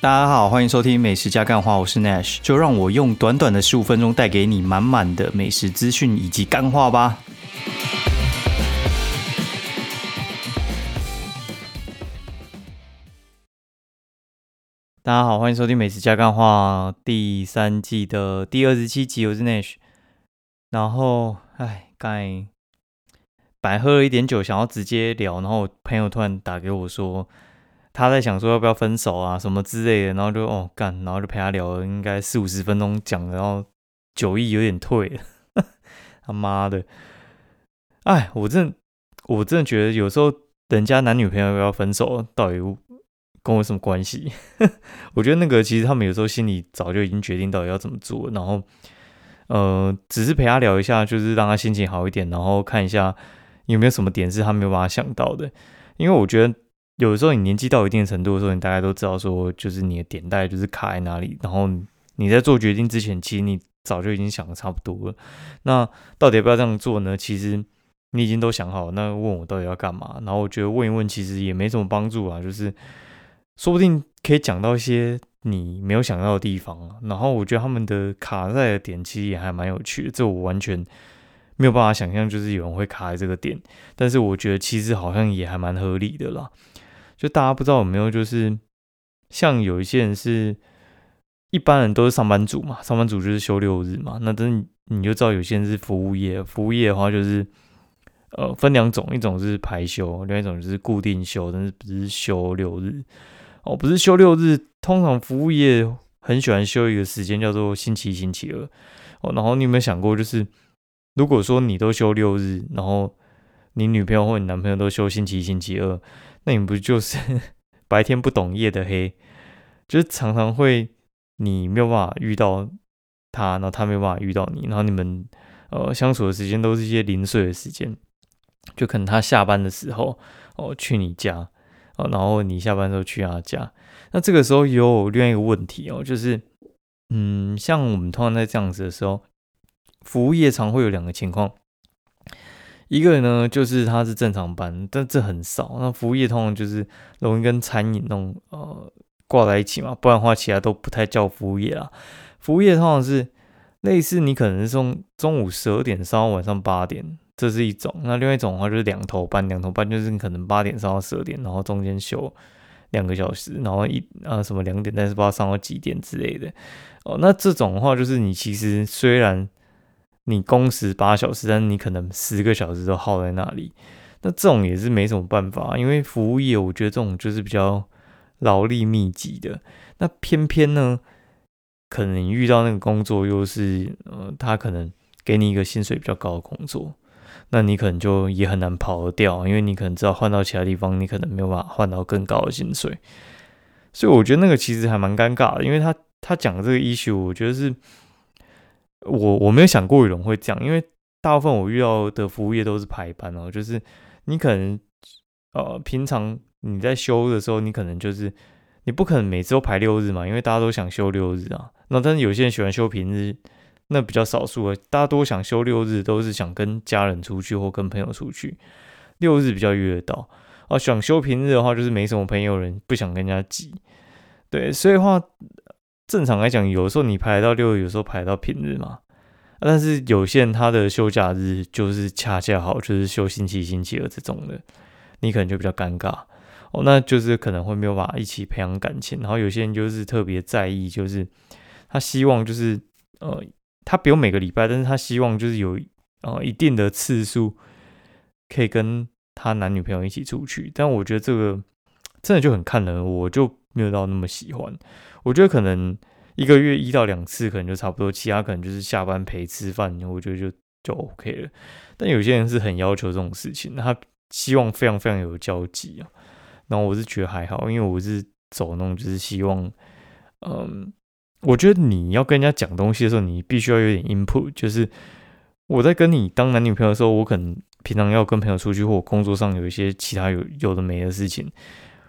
大家好，欢迎收听美食加干话，我是 Nash，就让我用短短的十五分钟带给你满满的美食资讯以及干话吧。大家好，欢迎收听美食加干话第三季的第二十七集，我是 Nash。然后，哎，刚才白喝了一点酒，想要直接聊，然后朋友突然打给我说。他在想说要不要分手啊什么之类的，然后就哦干，然后就陪他聊了应该四五十分钟讲，然后酒意有点退了，他妈的，哎，我真我真的觉得有时候人家男女朋友要分手，到底跟我有什么关系？我觉得那个其实他们有时候心里早就已经决定到底要怎么做，然后呃，只是陪他聊一下，就是让他心情好一点，然后看一下有没有什么点是他没有办法想到的，因为我觉得。有的时候，你年纪到一定程度的时候，你大概都知道说，就是你的点带就是卡在哪里。然后你在做决定之前，其实你早就已经想的差不多了。那到底要不要这样做呢？其实你已经都想好。那问我到底要干嘛？然后我觉得问一问其实也没什么帮助啊，就是说不定可以讲到一些你没有想到的地方。然后我觉得他们的卡在的点其实也还蛮有趣的，这我完全没有办法想象，就是有人会卡在这个点。但是我觉得其实好像也还蛮合理的啦。就大家不知道有没有，就是像有一些人是一般人都是上班族嘛，上班族就是休六日嘛。那真你就知道有些人是服务业，服务业的话就是呃分两种，一种是排休，另外一种就是固定休，但是不是休六日哦，不是休六日。通常服务业很喜欢休一个时间叫做星期一、星期二哦。然后你有没有想过，就是如果说你都休六日，然后你女朋友或你男朋友都休星期一、星期二。那你不就是 白天不懂夜的黑，就是常常会你没有办法遇到他，然后他没有办法遇到你，然后你们呃相处的时间都是一些零碎的时间，就可能他下班的时候哦去你家哦，然后你下班时候去他家，那这个时候有另外一个问题哦，就是嗯，像我们通常在这样子的时候，服务业常会有两个情况。一个人呢，就是他是正常班，但这很少。那服务业通常就是容易跟餐饮那种呃挂在一起嘛，不然的话其他都不太叫服务业啊。服务业通常是类似你可能是从中午十二点上到晚上八点，这是一种。那另外一种的话就是两头班，两头班就是你可能八点上到十二点，然后中间休两个小时，然后一啊什么两点但是不知道上到几点之类的。哦，那这种的话就是你其实虽然。你工时八小时，但是你可能十个小时都耗在那里，那这种也是没什么办法，因为服务业我觉得这种就是比较劳力密集的。那偏偏呢，可能遇到那个工作又是呃，他可能给你一个薪水比较高的工作，那你可能就也很难跑得掉，因为你可能知道换到其他地方，你可能没有办法换到更高的薪水。所以我觉得那个其实还蛮尴尬的，因为他他讲的这个 issue，我觉得是。我我没有想过有人会这样，因为大部分我遇到的服务业都是排班哦，就是你可能呃平常你在休的时候，你可能就是你不可能每次都排六日嘛，因为大家都想休六日啊。那但是有些人喜欢休平日，那比较少数啊。大家都想休六日，都是想跟家人出去或跟朋友出去，六日比较约得到啊。想休平日的话，就是没什么朋友人，不想跟人家挤。对，所以话。正常来讲，有时候你排到六，有时候排到平日嘛。但是有些人他的休假日就是恰恰好，就是休星期一、星期二这种的，你可能就比较尴尬哦。那就是可能会没有办法一起培养感情。然后有些人就是特别在意，就是他希望就是呃，他不用每个礼拜，但是他希望就是有呃一定的次数可以跟他男女朋友一起出去。但我觉得这个真的就很看人，我就没有到那么喜欢。我觉得可能一个月一到两次可能就差不多，其他可能就是下班陪吃饭，我觉得就就 OK 了。但有些人是很要求这种事情，他希望非常非常有交集啊。然后我是觉得还好，因为我是走那种就是希望，嗯，我觉得你要跟人家讲东西的时候，你必须要有点 input。就是我在跟你当男女朋友的时候，我可能平常要跟朋友出去，或工作上有一些其他有有的没的事情，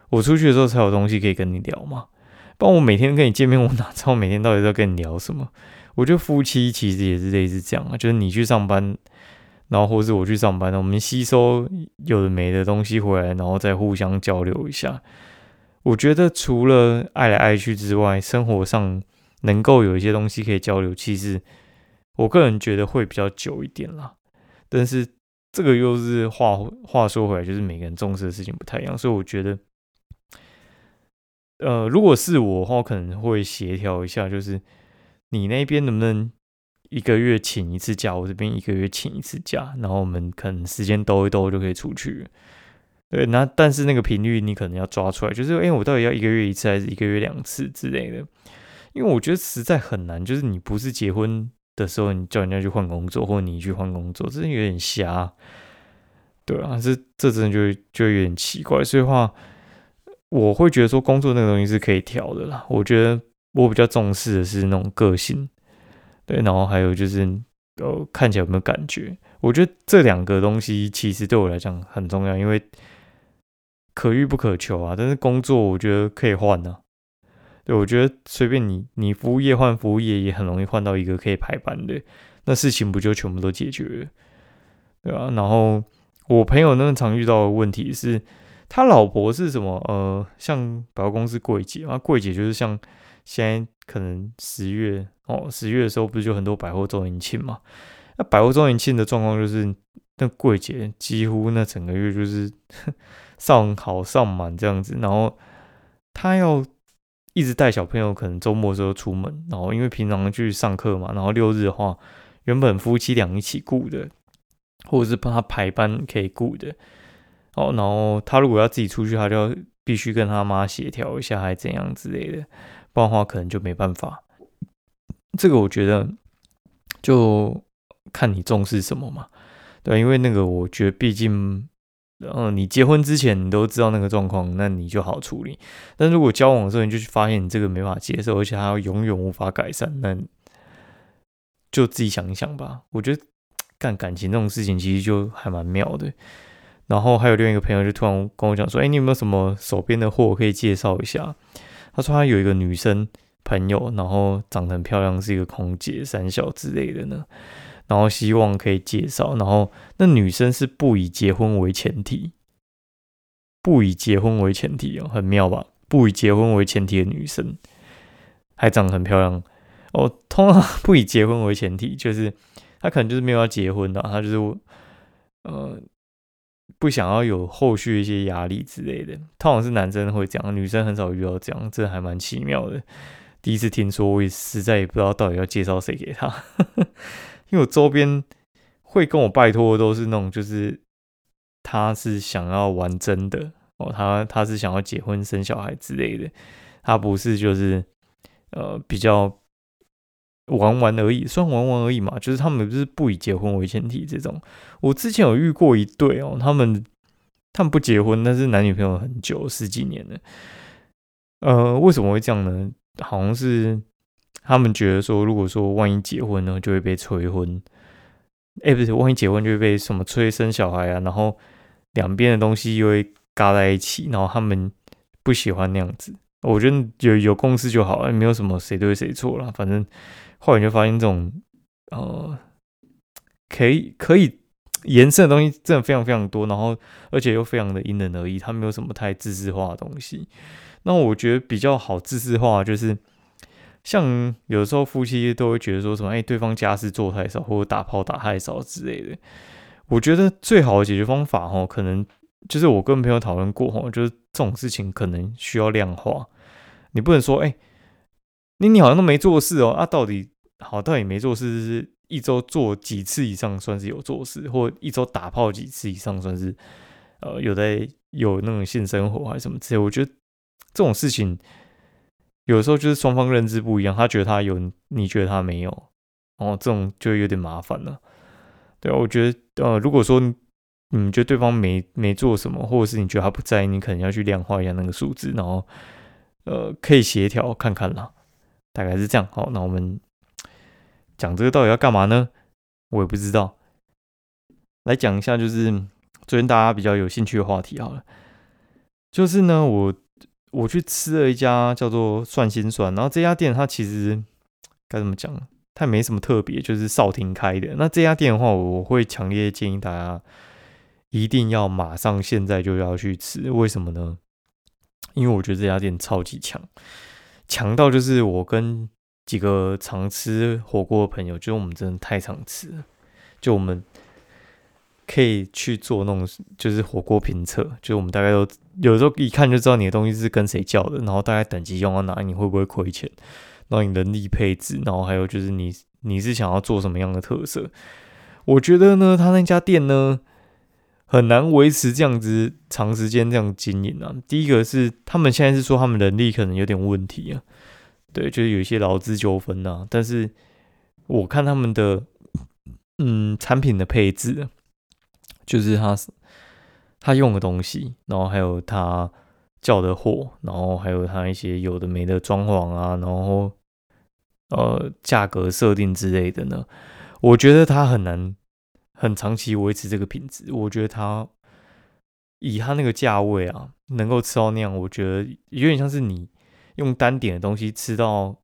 我出去的时候才有东西可以跟你聊嘛。不然我每天跟你见面，我哪知道每天到底在跟你聊什么？我觉得夫妻其实也是类似这样啊，就是你去上班，然后或是我去上班，我们吸收有的没的东西回来，然后再互相交流一下。我觉得除了爱来爱去之外，生活上能够有一些东西可以交流，其实我个人觉得会比较久一点啦。但是这个又是话话说回来，就是每个人重视的事情不太一样，所以我觉得，呃，如果是我的话，我可能会协调一下，就是你那边能不能一个月请一次假，我这边一个月请一次假，然后我们可能时间兜一兜就可以出去。对，那但是那个频率你可能要抓出来，就是哎，我到底要一个月一次还是一个月两次之类的？因为我觉得实在很难，就是你不是结婚的时候，你叫人家去换工作，或者你去换工作，真的有点瞎。对啊，这这真的就就有点奇怪。所以话，我会觉得说工作那个东西是可以调的啦。我觉得我比较重视的是那种个性，对，然后还有就是呃看起来有没有感觉。我觉得这两个东西其实对我来讲很重要，因为。可遇不可求啊，但是工作我觉得可以换呢。对，我觉得随便你，你服务业换服务业也很容易换到一个可以排班的，那事情不就全部都解决了？对啊。然后我朋友那常遇到的问题是，他老婆是什么？呃，像百货公司柜姐啊，柜姐就是像现在可能十月哦，十月的时候不是就很多百货周年庆嘛？那百货周年庆的状况就是，那柜姐几乎那整个月就是。上好上满这样子，然后他要一直带小朋友，可能周末时候出门，然后因为平常去上课嘛，然后六日的话，原本夫妻俩一起雇的，或者是帮他排班可以雇的，哦，然后他如果要自己出去，他就必须跟他妈协调一下，还怎样之类的，不然的话可能就没办法。这个我觉得就看你重视什么嘛，对，因为那个我觉得毕竟。嗯，你结婚之前你都知道那个状况，那你就好处理。但如果交往的时候你就发现你这个没法接受，而且还要永远无法改善，那就自己想一想吧。我觉得 干感情这种事情其实就还蛮妙的。然后还有另外一个朋友就突然跟我讲说：“哎，你有没有什么手边的货可以介绍一下？”他说他有一个女生朋友，然后长得很漂亮，是一个空姐、三小之类的呢。然后希望可以介绍，然后那女生是不以结婚为前提，不以结婚为前提哦，很妙吧？不以结婚为前提的女生，还长得很漂亮哦。通常不以结婚为前提，就是她可能就是没有要结婚的，她就是呃不想要有后续一些压力之类的。通常是男生会这样，女生很少遇到这样，这还蛮奇妙的。第一次听说，我也实在也不知道到底要介绍谁给她。因为我周边会跟我拜托的都是那种，就是他是想要玩真的哦，他他是想要结婚生小孩之类的，他不是就是呃比较玩玩而已，算玩玩而已嘛，就是他们不是不以结婚为前提这种。我之前有遇过一对哦，他们他们不结婚，但是男女朋友很久十几年了。呃，为什么会这样呢？好像是。他们觉得说，如果说万一结婚呢，就会被催婚。哎，不是，万一结婚就会被什么催生小孩啊，然后两边的东西又会嘎在一起，然后他们不喜欢那样子。我觉得有有共识就好了，没有什么谁对谁错了。反正后来就发现这种呃，可以可以延伸的东西真的非常非常多，然后而且又非常的因人而异，它没有什么太自私化的东西。那我觉得比较好自私化就是。像有时候夫妻都会觉得说什么，哎，对方家事做太少，或者打炮打太少之类的。我觉得最好的解决方法，哈，可能就是我跟朋友讨论过，哈，就是这种事情可能需要量化。你不能说，哎，你你好像都没做事哦，啊，到底好，到底没做事是一周做几次以上算是有做事，或一周打炮几次以上算是呃有在有那种性生活还是什么之类。我觉得这种事情。有时候就是双方认知不一样，他觉得他有，你觉得他没有，哦，这种就有点麻烦了。对啊，我觉得，呃，如果说你觉得对方没没做什么，或者是你觉得他不在意，你可能要去量化一下那个数字，然后，呃，可以协调看看啦，大概是这样。好，那我们讲这个到底要干嘛呢？我也不知道。来讲一下，就是最近大家比较有兴趣的话题好了，就是呢，我。我去吃了一家叫做蒜心酸，然后这家店它其实该怎么讲，它没什么特别，就是少廷开的。那这家店的话，我会强烈建议大家一定要马上现在就要去吃，为什么呢？因为我觉得这家店超级强，强到就是我跟几个常吃火锅的朋友，就我们真的太常吃了，就我们可以去做那种就是火锅评测，就我们大概都有时候一看就知道你的东西是跟谁叫的，然后大概等级用到哪，你会不会亏钱，然后你人力配置，然后还有就是你你是想要做什么样的特色？我觉得呢，他那家店呢。很难维持这样子长时间这样经营啊。第一个是他们现在是说他们人力可能有点问题啊，对，就是有一些劳资纠纷呐。但是我看他们的嗯产品的配置，就是他他用的东西，然后还有他叫的货，然后还有他一些有的没的装潢啊，然后呃价格设定之类的呢，我觉得他很难。很长期维持这个品质，我觉得它以它那个价位啊，能够吃到那样，我觉得有点像是你用单点的东西吃到，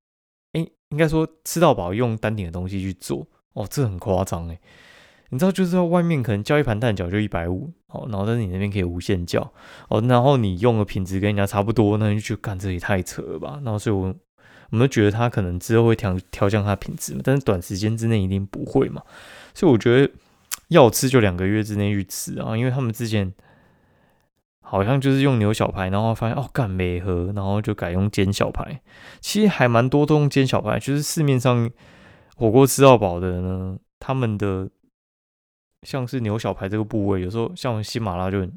哎，应该说吃到饱用单点的东西去做，哦，这很夸张哎。你知道，就是在外面可能叫一盘蛋饺就一百五，哦，然后在你那边可以无限叫，哦，然后你用的品质跟人家差不多，那你就干这也太扯了吧？然后所以，我我们觉得他可能之后会调调降它品质，但是短时间之内一定不会嘛，所以我觉得。要吃就两个月之内去吃啊，因为他们之前好像就是用牛小排，然后发现哦干没喝，然后就改用煎小排。其实还蛮多都用煎小排，就是市面上火锅吃到饱的呢，他们的像是牛小排这个部位，有时候像喜马拉就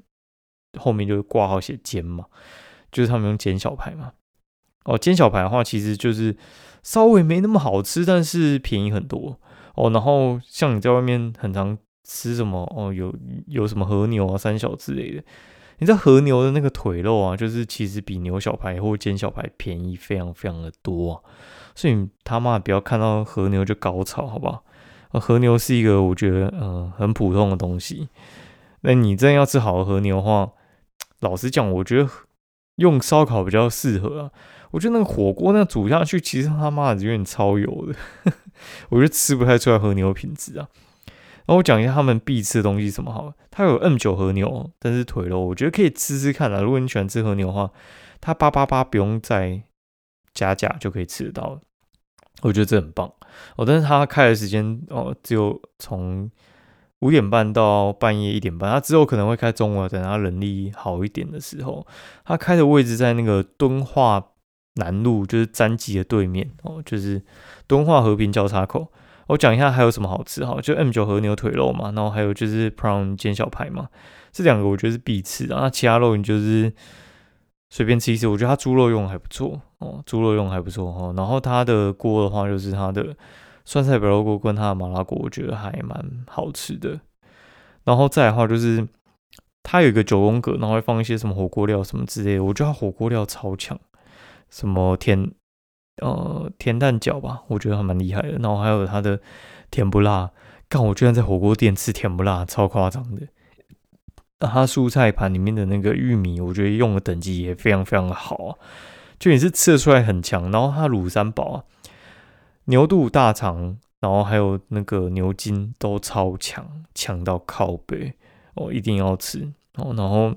后面就挂号写煎嘛，就是他们用煎小排嘛。哦，煎小排的话，其实就是稍微没那么好吃，但是便宜很多哦。然后像你在外面很常。吃什么哦？有有什么和牛啊、三小之类的？你知道和牛的那个腿肉啊，就是其实比牛小排或煎小排便宜非常非常的多啊。所以你他妈不要看到和牛就高潮，好不好？和牛是一个我觉得嗯很普通的东西。那你真要吃好的和牛的话，老实讲，我觉得用烧烤比较适合啊。我觉得那个火锅那煮下去，其实他妈的有点超油的，我觉得吃不太出来和牛品质啊。那我讲一下他们必吃的东西什么好，它有 M 九和牛，但是腿肉我觉得可以吃吃看啊。如果你喜欢吃和牛的话，它八八八不用再加价就可以吃得到，我觉得这很棒哦。但是它开的时间哦，只有从五点半到半夜一点半，它之后可能会开中午，等它人力好一点的时候。它开的位置在那个敦化南路，就是詹记的对面哦，就是敦化和平交叉口。我讲一下还有什么好吃哈，就 M 九和牛腿肉嘛，然后还有就是 Prawn 煎小排嘛，这两个我觉得是必吃的。那其他肉你就是随便吃一吃，我觉得它猪肉用还不错哦，猪肉用还不错哈。然后它的锅的话，就是它的酸菜白肉锅跟它的麻辣锅，我觉得还蛮好吃的。然后再的话就是它有一个九宫格，然后会放一些什么火锅料什么之类的，我觉得它火锅料超强，什么甜。呃，甜蛋饺吧，我觉得还蛮厉害的。然后还有它的甜不辣，看我居然在火锅店吃甜不辣，超夸张的。它蔬菜盘里面的那个玉米，我觉得用的等级也非常非常的好啊，就也是吃得出来很强。然后它卤三宝啊，牛肚、大肠，然后还有那个牛筋都超强，强到靠背哦，一定要吃哦。然后。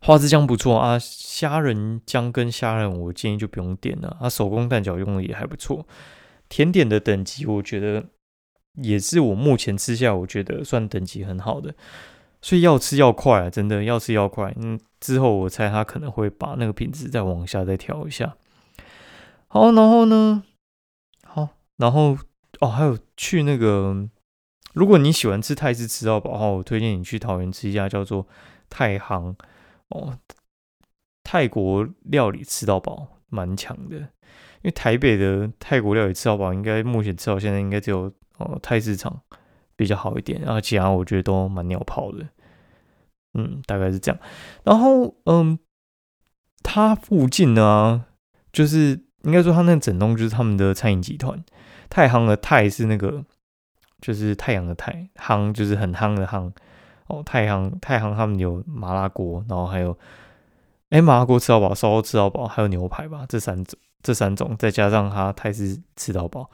花枝姜不错啊，虾仁姜跟虾仁我建议就不用点了啊。手工蛋饺用的也还不错，甜点的等级我觉得也是我目前吃下我觉得算等级很好的，所以要吃要快啊，真的要吃要快。嗯，之后我猜他可能会把那个品质再往下再调一下。好，然后呢，好，然后哦，还有去那个，如果你喜欢吃泰式吃到饱的话，我推荐你去桃园吃一家叫做太行。哦，泰国料理吃到饱蛮强的，因为台北的泰国料理吃到饱，应该目前吃到现在应该只有哦泰市场比较好一点，然后其他我觉得都蛮鸟泡的，嗯，大概是这样。然后嗯，它附近呢，就是应该说它那整栋就是他们的餐饮集团，太夯的太是那个就是太阳的太，夯就是很夯的夯。哦，太行太行他们有麻辣锅，然后还有哎麻辣锅吃到饱，烧肉吃到饱，还有牛排吧，这三种这三种再加上它泰式吃到饱，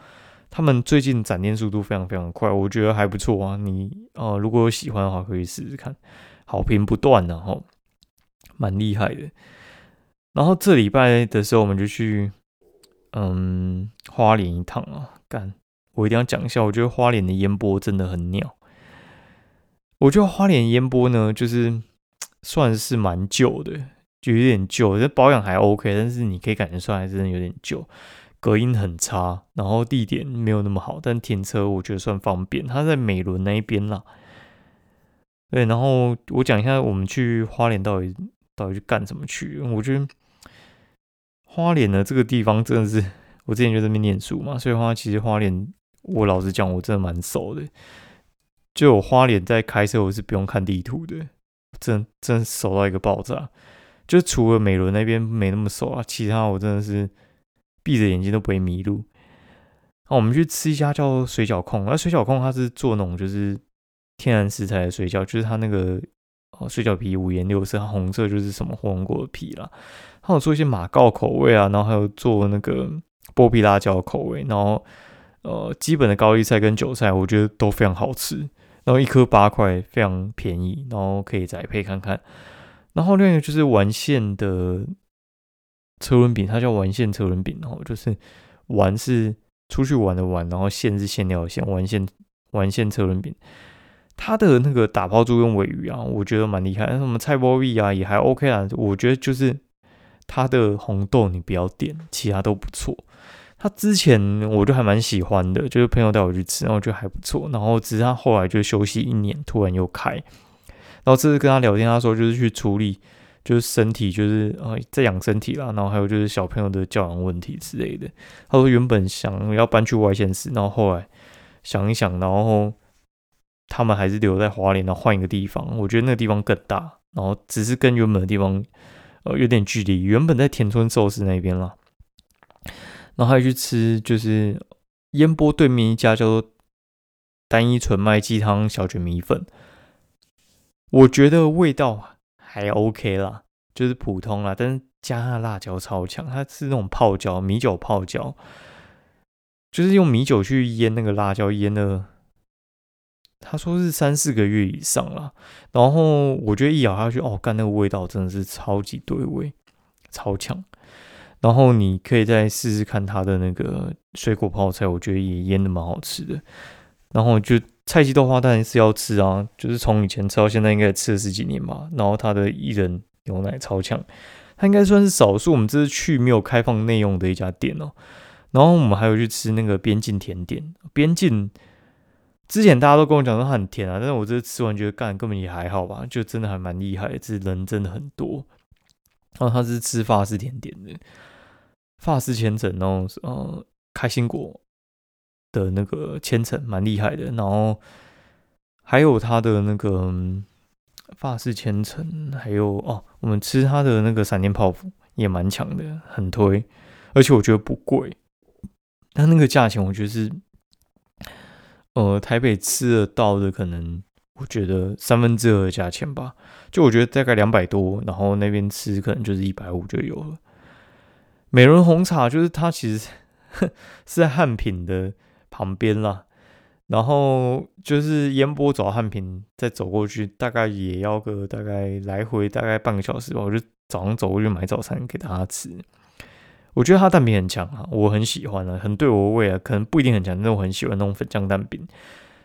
他们最近展店速度非常非常快，我觉得还不错啊。你呃如果有喜欢的话，可以试试看，好评不断然后，蛮厉害的。然后这礼拜的时候，我们就去嗯花莲一趟啊，干，我一定要讲一下，我觉得花莲的烟波真的很鸟。我觉得花莲烟波呢，就是 算是蛮旧的，就有点旧，这保养还 OK，但是你可以感觉出来，真的有点旧，隔音很差，然后地点没有那么好，但停车我觉得算方便。它在美伦那一边啦，对，然后我讲一下我们去花莲到底到底去干什么去？我觉得花莲的这个地方真的是，我之前就在那边念书嘛，所以花其实花莲，我老实讲，我真的蛮熟的。就我花脸在开车，我是不用看地图的，真真熟到一个爆炸。就除了美伦那边没那么熟啊，其他我真的是闭着眼睛都不会迷路。那我们去吃一家叫水饺控，那水饺控它是做那种就是天然食材的水饺，就是它那个哦水饺皮五颜六色，红色就是什么火龙果的皮啦。它有做一些马告口味啊，然后还有做那个剥皮辣椒口味，然后呃基本的高丽菜跟韭菜，我觉得都非常好吃。然后一颗八块，非常便宜，然后可以再配看看。然后另一个就是丸线的车轮饼，它叫丸线车轮饼，然后就是玩是出去玩的玩，然后线是馅料的馅，丸线丸线车轮饼。它的那个打抛猪用尾鱼啊，我觉得蛮厉害。什么菜包味啊，也还 OK 啊。我觉得就是它的红豆你不要点，其他都不错。他之前我就还蛮喜欢的，就是朋友带我去吃，然后我觉得还不错。然后只是他后来就休息一年，突然又开。然后这次跟他聊天，他说就是去处理，就是身体，就是呃在养身体啦。然后还有就是小朋友的教养问题之类的。他说原本想要搬去外县市，然后后来想一想，然后他们还是留在华联，然后换一个地方。我觉得那个地方更大，然后只是跟原本的地方呃有点距离。原本在田村寿司那边啦。然后还去吃，就是烟波对面一家叫做单一纯麦鸡汤小卷米粉，我觉得味道还 OK 啦，就是普通啦，但是加那辣椒超强，它是那种泡椒米酒泡椒，就是用米酒去腌那个辣椒，腌了他说是三四个月以上了，然后我觉得一咬下去，哦，干那个味道真的是超级对味，超强。然后你可以再试试看它的那个水果泡菜，我觉得也腌的蛮好吃的。然后就菜鸡豆花当然是要吃啊，就是从以前吃到现在应该吃了十几年吧。然后它的薏仁牛奶超强，它应该算是少数我们这次去没有开放内用的一家店哦。然后我们还有去吃那个边境甜点，边境之前大家都跟我讲说它很甜啊，但是我这次吃完觉得干根本也还好吧，就真的还蛮厉害，这人真的很多。然后他是吃法式甜点的。法式千层，然后呃开心果的那个千层蛮厉害的，然后还有它的那个法式千层，还有哦，我们吃它的那个闪电泡芙也蛮强的，很推，而且我觉得不贵，但那个价钱我觉得是呃台北吃得到的，可能我觉得三分之二的价钱吧，就我觉得大概两百多，然后那边吃可能就是一百五就有了。美伦红茶就是它，其实是在汉品的旁边啦。然后就是烟波走汉品，再走过去，大概也要个大概来回大概半个小时吧。我就早上走过去买早餐给大家吃。我觉得它蛋饼很强啊，我很喜欢啊，很对我胃啊。可能不一定很强，但我很喜欢那种粉浆蛋饼。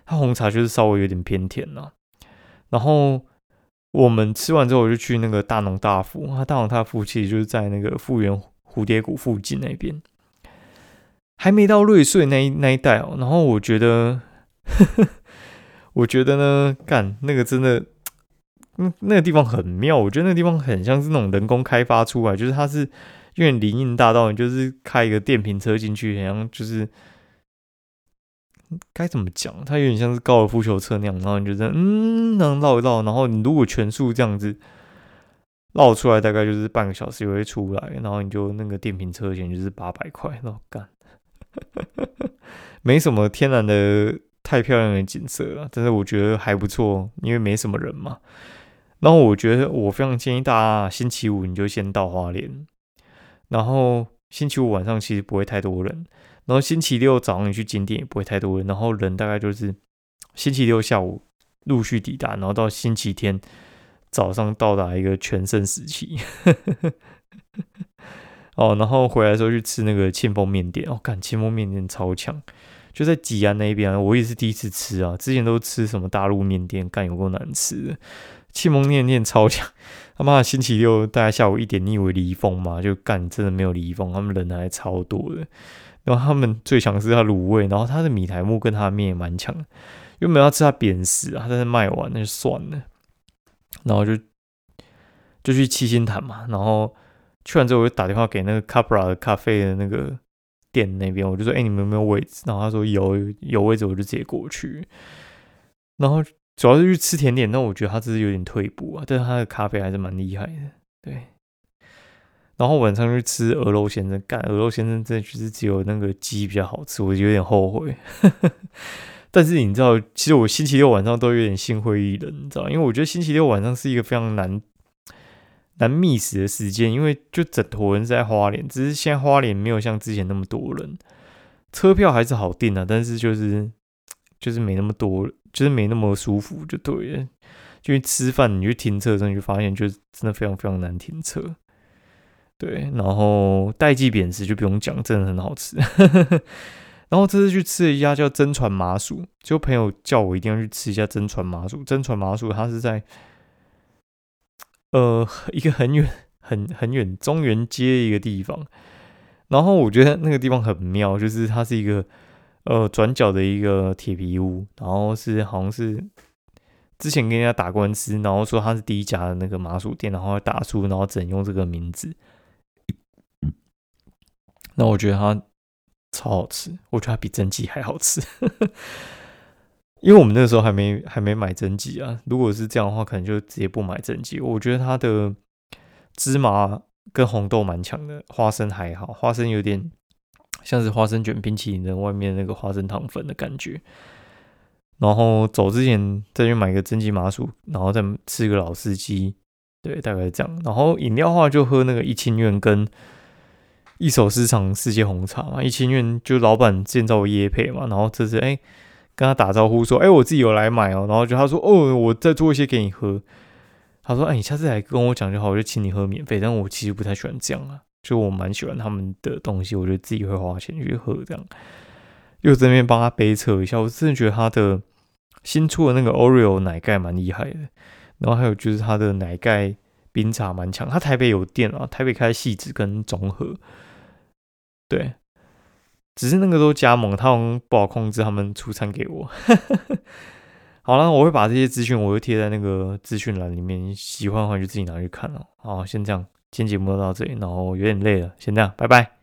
它红茶就是稍微有点偏甜啦。然后我们吃完之后，我就去那个大农大富。它大农大福其实就是在那个富源。蝴蝶谷附近那边还没到瑞穗那一那一带哦，然后我觉得，我觉得呢，干那个真的，嗯，那个地方很妙，我觉得那个地方很像是那种人工开发出来，就是它是因为林荫大道，你就是开一个电瓶车进去，好像就是该怎么讲，它有点像是高尔夫球车那样，然后你就在嗯，那绕一绕，然后你如果全速这样子。绕出来大概就是半个小时就会出来，然后你就那个电瓶车钱就是八百块，然后干，没什么天然的太漂亮的景色了，但是我觉得还不错，因为没什么人嘛。然后我觉得我非常建议大家星期五你就先到花莲，然后星期五晚上其实不会太多人，然后星期六早上你去景点也不会太多人，然后人大概就是星期六下午陆续抵达，然后到星期天。早上到达一个全盛时期，哦，然后回来的时候去吃那个庆丰面店，哦，干庆丰面店超强，就在吉安那边，我也是第一次吃啊，之前都吃什么大陆面店，干有够难吃的，庆丰面店超强，他妈星期六大概下午一点，你以为离峰吗？就干真的没有离峰，他们人还超多的，然后他们最强是他卤味，然后他的米苔木跟他的面也蛮强，又没有要吃他扁食啊，但是卖完那就算了，然后就就去七星潭嘛，然后。去完之后，我就打电话给那个 Capra 的咖啡的那个店那边，我就说：“哎，你们有没有位置？”然后他说：“有，有位置，我就直接过去。”然后主要是去吃甜点，那我觉得他只是有点退步啊，但是他的咖啡还是蛮厉害的。对。然后晚上去吃鹅肉先生，干鹅肉先生真的就是只有那个鸡比较好吃，我就有点后悔。但是你知道，其实我星期六晚上都有点心灰意冷，你知道，因为我觉得星期六晚上是一个非常难。难觅食的时间，因为就整坨人在花莲，只是现在花莲没有像之前那么多人，车票还是好订啊，但是就是就是没那么多，就是没那么舒服，就对了。就吃饭，你去停车的时候，你就发现就是真的非常非常难停车。对，然后代记扁食就不用讲，真的很好吃。然后这次去吃了一家叫真传麻薯，就朋友叫我一定要去吃一下真传麻薯。真传麻薯它是在。呃，一个很远、很很远中原街一个地方，然后我觉得那个地方很妙，就是它是一个呃转角的一个铁皮屋，然后是好像是之前跟人家打官司，然后说他是第一家的那个麻薯店，然后打出，然后只能用这个名字。那我觉得它超好吃，我觉得它比蒸鸡还好吃。因为我们那时候还没还没买蒸鸡啊，如果是这样的话，可能就直接不买蒸鸡。我觉得它的芝麻跟红豆蛮强的，花生还好，花生有点像是花生卷冰淇淋的外面那个花生糖粉的感觉。然后走之前再去买个蒸鸡麻薯，然后再吃个老司机，对，大概是这样。然后饮料的话就喝那个一清苑跟一手市场世界红茶嘛，一清苑就老板建造椰配嘛，然后这是哎。跟他打招呼说：“哎，我自己有来买哦。”然后就他说：“哦，我再做一些给你喝。”他说：“哎，你下次来跟我讲就好，我就请你喝免费。”但我其实不太喜欢这样啊，就我蛮喜欢他们的东西，我觉得自己会花钱去喝这样。又这边帮他杯测一下，我真的觉得他的新出的那个 Oreo 奶盖蛮厉害的。然后还有就是他的奶盖冰茶蛮强，他台北有店啊，台北开细致跟综合，对。只是那个都加盟，他们不好控制，他们出餐给我。好了，我会把这些资讯，我会贴在那个资讯栏里面，喜欢的话就自己拿去看了。好，先这样，今天节目就到这里，然后有点累了，先这样，拜拜。